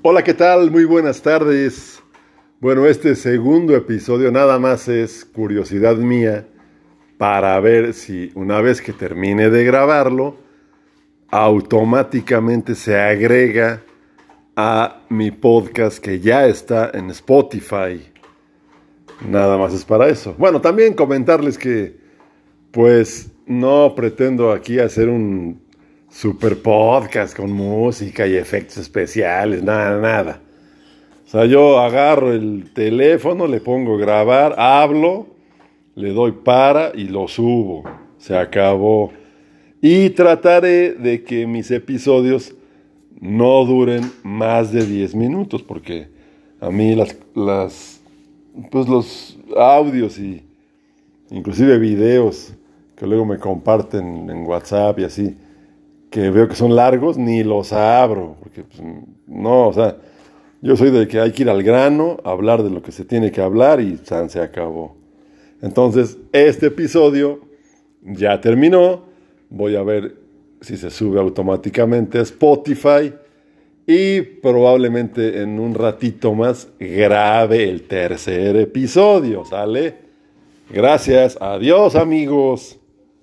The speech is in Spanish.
Hola, ¿qué tal? Muy buenas tardes. Bueno, este segundo episodio nada más es curiosidad mía para ver si una vez que termine de grabarlo, automáticamente se agrega a mi podcast que ya está en Spotify. Nada más es para eso. Bueno, también comentarles que pues no pretendo aquí hacer un super podcast con música y efectos especiales, nada, nada. O sea, yo agarro el teléfono, le pongo grabar, hablo, le doy para y lo subo. Se acabó. Y trataré de que mis episodios no duren más de 10 minutos, porque a mí las, las pues los audios y inclusive videos que luego me comparten en WhatsApp y así, que veo que son largos, ni los abro, porque pues, no, o sea, yo soy de que hay que ir al grano, hablar de lo que se tiene que hablar y se acabó. Entonces, este episodio ya terminó, voy a ver si se sube automáticamente a Spotify y probablemente en un ratito más grabe el tercer episodio, ¿sale? Gracias, adiós amigos.